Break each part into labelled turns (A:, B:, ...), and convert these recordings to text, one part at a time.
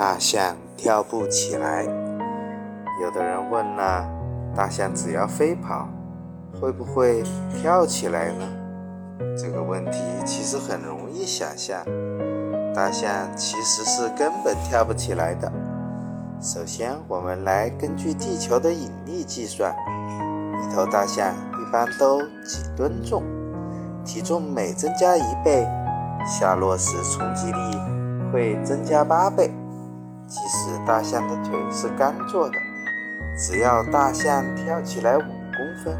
A: 大象跳不起来。有的人问了：大象只要飞跑，会不会跳起来呢？这个问题其实很容易想象，大象其实是根本跳不起来的。首先，我们来根据地球的引力计算，一头大象一般都几吨重，体重每增加一倍，下落时冲击力会增加八倍。即使大象的腿是干做的，只要大象跳起来五公分，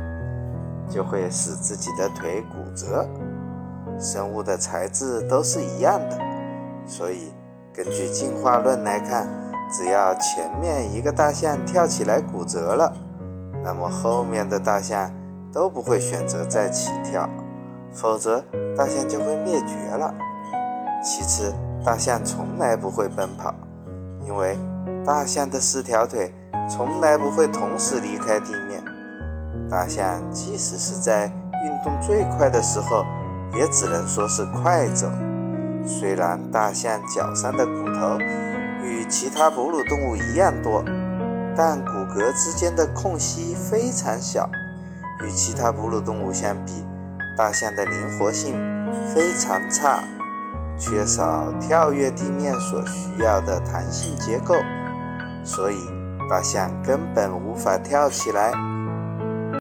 A: 就会使自己的腿骨折。生物的材质都是一样的，所以根据进化论来看，只要前面一个大象跳起来骨折了，那么后面的大象都不会选择再起跳，否则大象就会灭绝了。其次，大象从来不会奔跑。因为大象的四条腿从来不会同时离开地面，大象即使是在运动最快的时候，也只能说是快走。虽然大象脚上的骨头与其他哺乳动物一样多，但骨骼之间的空隙非常小，与其他哺乳动物相比，大象的灵活性非常差。缺少跳跃地面所需要的弹性结构，所以大象根本无法跳起来。